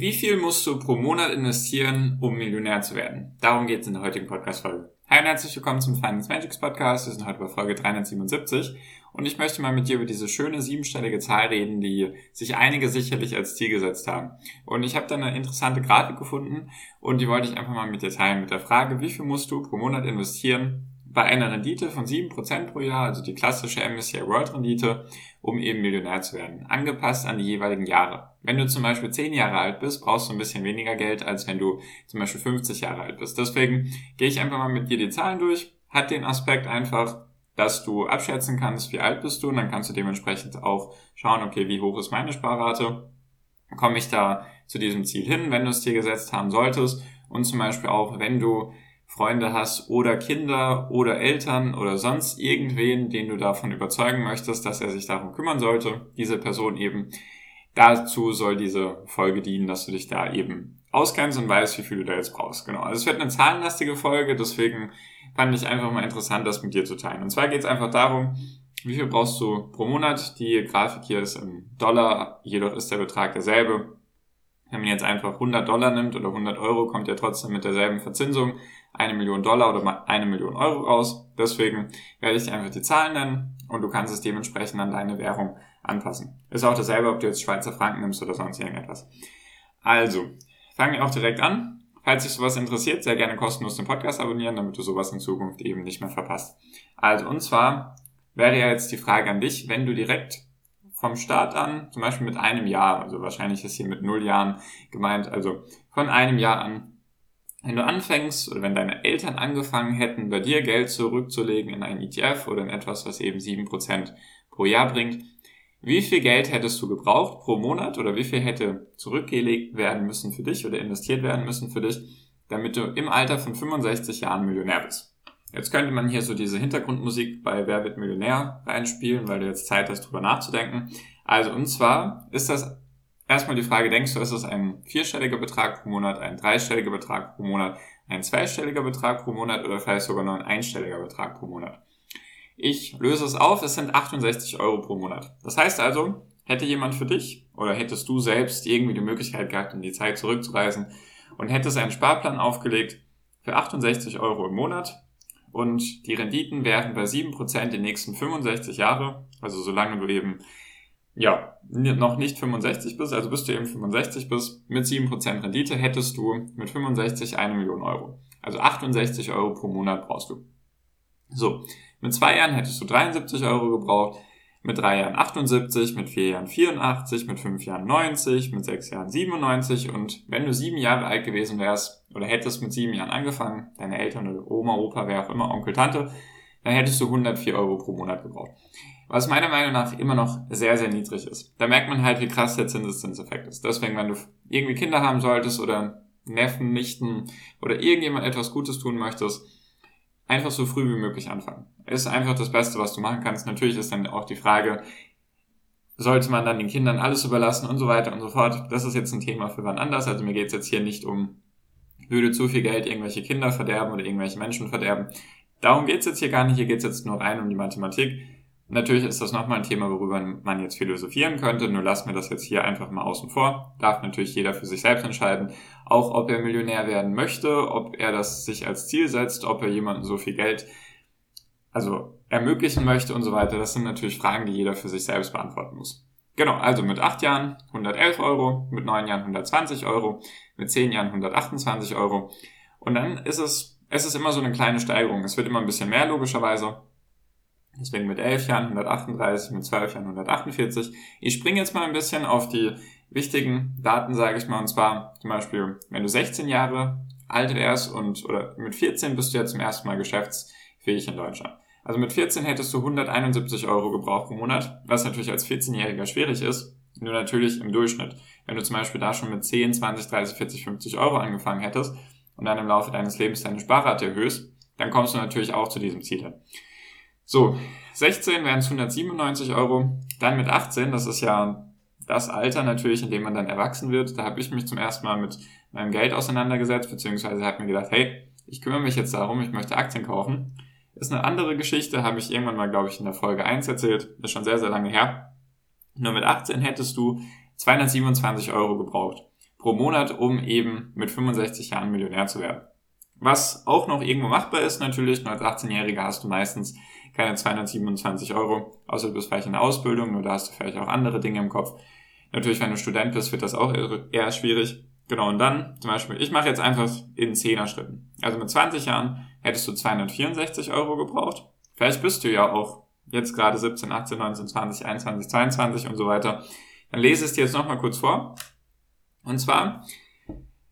Wie viel musst du pro Monat investieren, um Millionär zu werden? Darum geht es in der heutigen Podcast-Folge. Hi und herzlich willkommen zum Finance Magics Podcast. Wir sind heute bei Folge 377 und ich möchte mal mit dir über diese schöne siebenstellige Zahl reden, die sich einige sicherlich als Ziel gesetzt haben. Und ich habe da eine interessante Grafik gefunden und die wollte ich einfach mal mit dir teilen mit der Frage, wie viel musst du pro Monat investieren, bei einer Rendite von 7% pro Jahr, also die klassische MSCI World Rendite, um eben Millionär zu werden, angepasst an die jeweiligen Jahre. Wenn du zum Beispiel 10 Jahre alt bist, brauchst du ein bisschen weniger Geld, als wenn du zum Beispiel 50 Jahre alt bist. Deswegen gehe ich einfach mal mit dir die Zahlen durch, hat den Aspekt einfach, dass du abschätzen kannst, wie alt bist du, und dann kannst du dementsprechend auch schauen, okay, wie hoch ist meine Sparrate, komme ich da zu diesem Ziel hin, wenn du es dir gesetzt haben solltest, und zum Beispiel auch, wenn du Freunde hast oder Kinder oder Eltern oder sonst irgendwen, den du davon überzeugen möchtest, dass er sich darum kümmern sollte, diese Person eben. Dazu soll diese Folge dienen, dass du dich da eben auskennst und weißt, wie viel du da jetzt brauchst. Genau. Also es wird eine zahlenlastige Folge, deswegen fand ich einfach mal interessant, das mit dir zu teilen. Und zwar geht es einfach darum, wie viel brauchst du pro Monat? Die Grafik hier ist im Dollar, jedoch ist der Betrag derselbe. Wenn man jetzt einfach 100 Dollar nimmt oder 100 Euro, kommt ja trotzdem mit derselben Verzinsung eine Million Dollar oder eine Million Euro raus. Deswegen werde ich einfach die Zahlen nennen und du kannst es dementsprechend an deine Währung anpassen. Ist auch dasselbe, ob du jetzt Schweizer Franken nimmst oder sonst irgendetwas. Also, fangen wir auch direkt an. Falls dich sowas interessiert, sehr gerne kostenlos den Podcast abonnieren, damit du sowas in Zukunft eben nicht mehr verpasst. Also, und zwar wäre ja jetzt die Frage an dich, wenn du direkt vom Start an, zum Beispiel mit einem Jahr, also wahrscheinlich ist hier mit null Jahren gemeint, also von einem Jahr an wenn du anfängst oder wenn deine Eltern angefangen hätten, bei dir Geld zurückzulegen in ein ETF oder in etwas, was eben sieben Prozent pro Jahr bringt, wie viel Geld hättest du gebraucht pro Monat oder wie viel hätte zurückgelegt werden müssen für dich oder investiert werden müssen für dich, damit du im Alter von 65 Jahren Millionär bist? Jetzt könnte man hier so diese Hintergrundmusik bei Wer wird Millionär reinspielen, weil du jetzt Zeit hast, drüber nachzudenken. Also, und zwar ist das erstmal die Frage, denkst du, ist es ein vierstelliger Betrag pro Monat, ein dreistelliger Betrag pro Monat, ein zweistelliger Betrag pro Monat oder vielleicht sogar nur ein einstelliger Betrag pro Monat? Ich löse es auf, es sind 68 Euro pro Monat. Das heißt also, hätte jemand für dich oder hättest du selbst irgendwie die Möglichkeit gehabt, in die Zeit zurückzureisen und hättest einen Sparplan aufgelegt für 68 Euro im Monat und die Renditen wären bei 7% die nächsten 65 Jahre, also solange du eben ja, noch nicht 65 bist, also bis du eben 65 bist, mit 7% Rendite hättest du mit 65 eine Million Euro. Also 68 Euro pro Monat brauchst du. So, mit zwei Jahren hättest du 73 Euro gebraucht, mit drei Jahren 78, mit vier Jahren 84, mit fünf Jahren 90, mit sechs Jahren 97 und wenn du sieben Jahre alt gewesen wärst oder hättest mit sieben Jahren angefangen, deine Eltern oder Oma, Opa, wer auch immer, Onkel, Tante, dann hättest du 104 Euro pro Monat gebraucht. Was meiner Meinung nach immer noch sehr, sehr niedrig ist. Da merkt man halt, wie krass der Zinseszinseffekt ist. Deswegen, wenn du irgendwie Kinder haben solltest oder Neffen, Nichten oder irgendjemand etwas Gutes tun möchtest, einfach so früh wie möglich anfangen. Ist einfach das Beste, was du machen kannst. Natürlich ist dann auch die Frage, sollte man dann den Kindern alles überlassen und so weiter und so fort. Das ist jetzt ein Thema für wann anders. Also mir geht es jetzt hier nicht um, würde zu viel Geld irgendwelche Kinder verderben oder irgendwelche Menschen verderben. Darum geht's jetzt hier gar nicht, hier geht's jetzt nur rein um die Mathematik. Natürlich ist das nochmal ein Thema, worüber man jetzt philosophieren könnte, nur lassen wir das jetzt hier einfach mal außen vor. Darf natürlich jeder für sich selbst entscheiden, auch ob er Millionär werden möchte, ob er das sich als Ziel setzt, ob er jemandem so viel Geld also ermöglichen möchte und so weiter. Das sind natürlich Fragen, die jeder für sich selbst beantworten muss. Genau, also mit 8 Jahren 111 Euro, mit 9 Jahren 120 Euro, mit 10 Jahren 128 Euro. Und dann ist es es ist immer so eine kleine Steigerung. Es wird immer ein bisschen mehr, logischerweise. Deswegen mit 11 Jahren 138, mit 12 Jahren 148. Ich springe jetzt mal ein bisschen auf die wichtigen Daten, sage ich mal. Und zwar zum Beispiel, wenn du 16 Jahre alt wärst und oder mit 14 bist du ja zum ersten Mal geschäftsfähig in Deutschland. Also mit 14 hättest du 171 Euro gebraucht pro Monat, was natürlich als 14-Jähriger schwierig ist. Nur natürlich im Durchschnitt. Wenn du zum Beispiel da schon mit 10, 20, 30, 40, 50 Euro angefangen hättest und dann im Laufe deines Lebens deine Sparrate erhöhst, dann kommst du natürlich auch zu diesem Ziel. So, 16 wären es 197 Euro. Dann mit 18, das ist ja das Alter natürlich, in dem man dann erwachsen wird. Da habe ich mich zum ersten Mal mit meinem Geld auseinandergesetzt, beziehungsweise habe mir gedacht, hey, ich kümmere mich jetzt darum, ich möchte Aktien kaufen. Ist eine andere Geschichte, habe ich irgendwann mal, glaube ich, in der Folge 1 erzählt. Ist schon sehr, sehr lange her. Nur mit 18 hättest du 227 Euro gebraucht pro Monat, um eben mit 65 Jahren Millionär zu werden. Was auch noch irgendwo machbar ist, natürlich, nur als 18-Jähriger hast du meistens keine 227 Euro, außer du bist vielleicht in der Ausbildung, nur da hast du vielleicht auch andere Dinge im Kopf. Natürlich, wenn du Student bist, wird das auch eher schwierig. Genau, und dann zum Beispiel, ich mache jetzt einfach in 10er Schritten. Also mit 20 Jahren hättest du 264 Euro gebraucht. Vielleicht bist du ja auch jetzt gerade 17, 18, 19, 20, 21, 22 und so weiter. Dann lese es dir jetzt nochmal kurz vor. Und zwar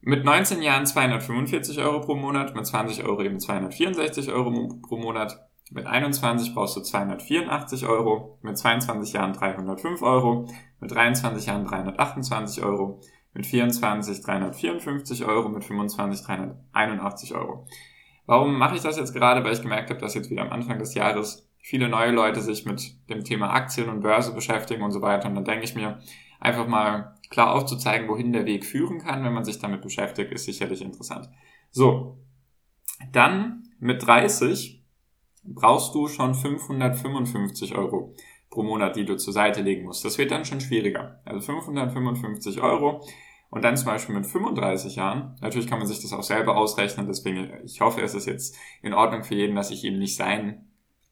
mit 19 Jahren 245 Euro pro Monat, mit 20 Euro eben 264 Euro pro Monat, mit 21 brauchst du 284 Euro, mit 22 Jahren 305 Euro, mit 23 Jahren 328 Euro, mit 24 354 Euro, mit 25 381 Euro. Warum mache ich das jetzt gerade? Weil ich gemerkt habe, dass jetzt wieder am Anfang des Jahres viele neue Leute sich mit dem Thema Aktien und Börse beschäftigen und so weiter. Und dann denke ich mir, einfach mal klar aufzuzeigen, wohin der Weg führen kann, wenn man sich damit beschäftigt, ist sicherlich interessant. So, dann mit 30 brauchst du schon 555 Euro pro Monat, die du zur Seite legen musst. Das wird dann schon schwieriger. Also 555 Euro und dann zum Beispiel mit 35 Jahren. Natürlich kann man sich das auch selber ausrechnen, deswegen ich hoffe, es ist jetzt in Ordnung für jeden, dass ich ihm nicht sein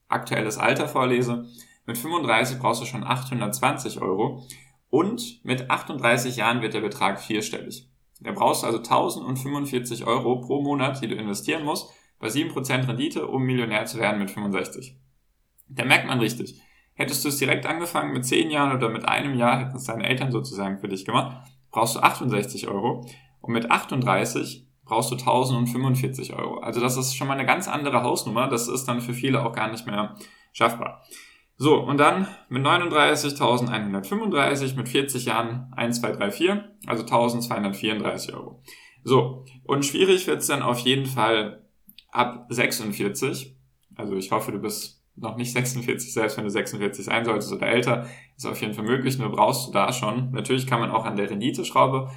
aktuelles Alter vorlese. Mit 35 brauchst du schon 820 Euro und mit 38 Jahren wird der Betrag vierstellig. Da brauchst du also 1045 Euro pro Monat, die du investieren musst, bei 7% Rendite, um Millionär zu werden mit 65. Da merkt man richtig. Hättest du es direkt angefangen mit 10 Jahren oder mit einem Jahr, hätten es deine Eltern sozusagen für dich gemacht, brauchst du 68 Euro. Und mit 38 brauchst du 1045 Euro. Also das ist schon mal eine ganz andere Hausnummer. Das ist dann für viele auch gar nicht mehr schaffbar. So, und dann mit 39.135, mit 40 Jahren 1, 2, 3, 4, also 1234 Euro. So, und schwierig wird's dann auf jeden Fall ab 46, also ich hoffe, du bist noch nicht 46, selbst wenn du 46 sein solltest oder älter, ist auf jeden Fall möglich, nur brauchst du da schon. Natürlich kann man auch an der Renditeschraube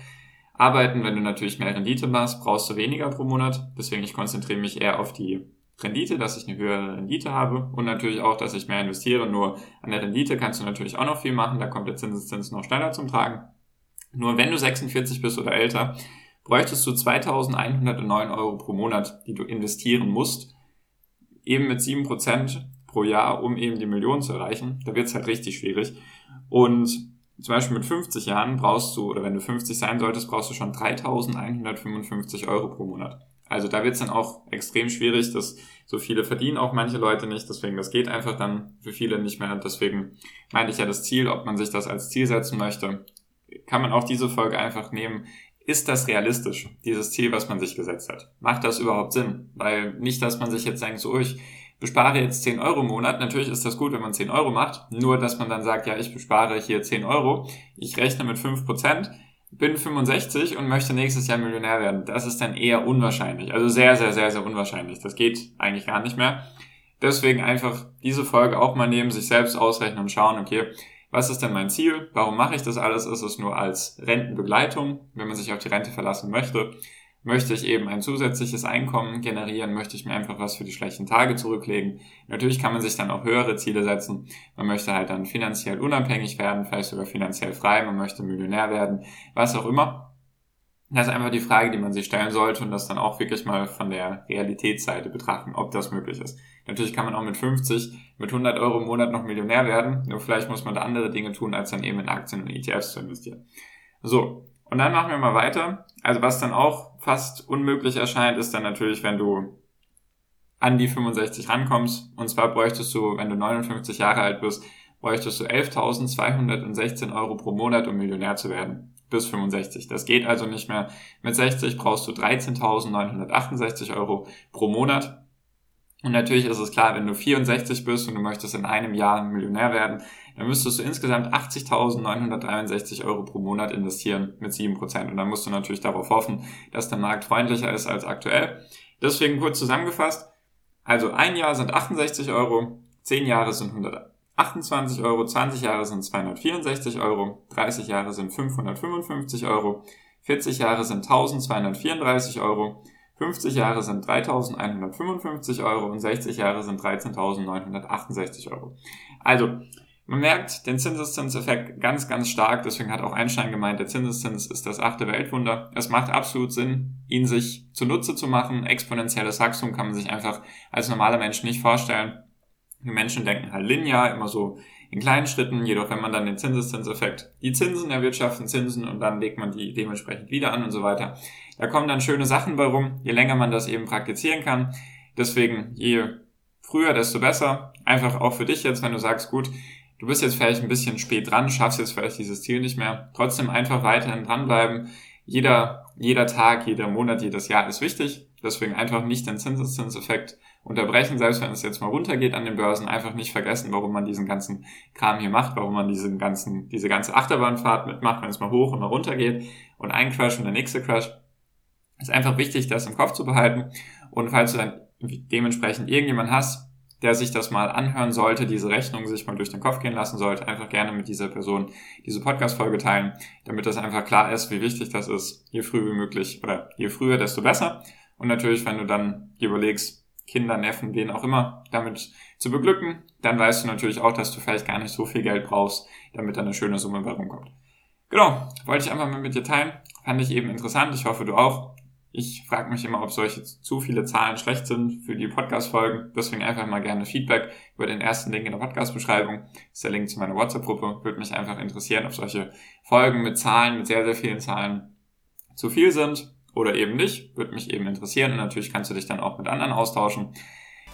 arbeiten. Wenn du natürlich mehr Rendite machst, brauchst du weniger pro Monat. Deswegen ich konzentriere mich eher auf die Rendite, dass ich eine höhere Rendite habe und natürlich auch, dass ich mehr investiere. Nur an der Rendite kannst du natürlich auch noch viel machen. Da kommt der Zinseszins noch schneller zum Tragen. Nur wenn du 46 bist oder älter, bräuchtest du 2109 Euro pro Monat, die du investieren musst, eben mit 7% pro Jahr, um eben die Million zu erreichen. Da wird es halt richtig schwierig. Und zum Beispiel mit 50 Jahren brauchst du, oder wenn du 50 sein solltest, brauchst du schon 3155 Euro pro Monat. Also da wird es dann auch extrem schwierig, dass so viele verdienen auch manche Leute nicht, deswegen das geht einfach dann für viele nicht mehr. Deswegen meinte ich ja das Ziel, ob man sich das als Ziel setzen möchte, kann man auch diese Folge einfach nehmen, ist das realistisch, dieses Ziel, was man sich gesetzt hat? Macht das überhaupt Sinn? Weil nicht, dass man sich jetzt denkt, so, ich bespare jetzt 10 Euro im Monat. Natürlich ist das gut, wenn man 10 Euro macht. Nur, dass man dann sagt, ja, ich bespare hier 10 Euro. Ich rechne mit 5%, bin 65 und möchte nächstes Jahr Millionär werden. Das ist dann eher unwahrscheinlich. Also sehr, sehr, sehr, sehr unwahrscheinlich. Das geht eigentlich gar nicht mehr. Deswegen einfach diese Folge auch mal nehmen, sich selbst ausrechnen und schauen, okay, was ist denn mein Ziel? Warum mache ich das alles? Ist es nur als Rentenbegleitung, wenn man sich auf die Rente verlassen möchte? Möchte ich eben ein zusätzliches Einkommen generieren? Möchte ich mir einfach was für die schlechten Tage zurücklegen? Natürlich kann man sich dann auch höhere Ziele setzen. Man möchte halt dann finanziell unabhängig werden, vielleicht sogar finanziell frei. Man möchte Millionär werden, was auch immer. Das ist einfach die Frage, die man sich stellen sollte und das dann auch wirklich mal von der Realitätsseite betrachten, ob das möglich ist. Natürlich kann man auch mit 50, mit 100 Euro im Monat noch Millionär werden, nur vielleicht muss man da andere Dinge tun, als dann eben in Aktien und ETFs zu investieren. So, und dann machen wir mal weiter. Also was dann auch fast unmöglich erscheint, ist dann natürlich, wenn du an die 65 rankommst. Und zwar bräuchtest du, wenn du 59 Jahre alt bist, bräuchtest du 11.216 Euro pro Monat, um Millionär zu werden bis 65. Das geht also nicht mehr. Mit 60 brauchst du 13.968 Euro pro Monat. Und natürlich ist es klar, wenn du 64 bist und du möchtest in einem Jahr Millionär werden, dann müsstest du insgesamt 80.963 Euro pro Monat investieren mit 7%. Und dann musst du natürlich darauf hoffen, dass der Markt freundlicher ist als aktuell. Deswegen kurz zusammengefasst. Also ein Jahr sind 68 Euro, 10 Jahre sind 128 Euro, 20 Jahre sind 264 Euro, 30 Jahre sind 555 Euro, 40 Jahre sind 1234 Euro, 50 Jahre sind 3.155 Euro und 60 Jahre sind 13.968 Euro. Also, man merkt den Zinseszinseffekt ganz, ganz stark. Deswegen hat auch Einstein gemeint, der Zinseszins ist das achte Weltwunder. Es macht absolut Sinn, ihn sich zunutze zu machen. Exponentielles Wachstum kann man sich einfach als normaler Mensch nicht vorstellen. Die Menschen denken halt linear, immer so in kleinen Schritten, jedoch wenn man dann den Zinseszinseffekt, die Zinsen erwirtschaften, Zinsen und dann legt man die dementsprechend wieder an und so weiter. Da kommen dann schöne Sachen bei rum, je länger man das eben praktizieren kann. Deswegen, je früher, desto besser. Einfach auch für dich jetzt, wenn du sagst, gut, du bist jetzt vielleicht ein bisschen spät dran, schaffst jetzt vielleicht dieses Ziel nicht mehr. Trotzdem einfach weiterhin dranbleiben. Jeder, jeder Tag, jeder Monat, jedes Jahr ist wichtig. Deswegen einfach nicht den Zinseszinseffekt unterbrechen, selbst wenn es jetzt mal runtergeht an den Börsen, einfach nicht vergessen, warum man diesen ganzen Kram hier macht, warum man diesen ganzen, diese ganze Achterbahnfahrt mitmacht, wenn es mal hoch und mal runter geht und ein Crash und der nächste Crash. Ist einfach wichtig, das im Kopf zu behalten. Und falls du dann dementsprechend irgendjemand hast, der sich das mal anhören sollte, diese Rechnung sich mal durch den Kopf gehen lassen sollte, einfach gerne mit dieser Person diese Podcast-Folge teilen, damit das einfach klar ist, wie wichtig das ist, je früh wie möglich oder je früher, desto besser. Und natürlich, wenn du dann überlegst, Kinder, Neffen, wen auch immer, damit zu beglücken, dann weißt du natürlich auch, dass du vielleicht gar nicht so viel Geld brauchst, damit da eine schöne Summe bei rumkommt. Genau, wollte ich einfach mal mit dir teilen. Fand ich eben interessant. Ich hoffe, du auch. Ich frage mich immer, ob solche zu viele Zahlen schlecht sind für die Podcast-Folgen. Deswegen einfach mal gerne Feedback über den ersten Link in der Podcast-Beschreibung. Ist der Link zu meiner WhatsApp-Gruppe. Würde mich einfach interessieren, ob solche Folgen mit Zahlen, mit sehr, sehr vielen Zahlen zu viel sind oder eben nicht. Würde mich eben interessieren und natürlich kannst du dich dann auch mit anderen austauschen.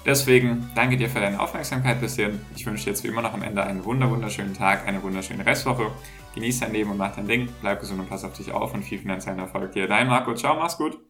Deswegen danke dir für deine Aufmerksamkeit bis hierhin. Ich wünsche dir jetzt wie immer noch am Ende einen wunderschönen Tag, eine wunderschöne Restwoche. Genieß dein Leben und mach dein Ding. Bleib gesund und pass auf dich auf und viel finanziellen Erfolg dir. Dein Marco. Ciao, mach's gut.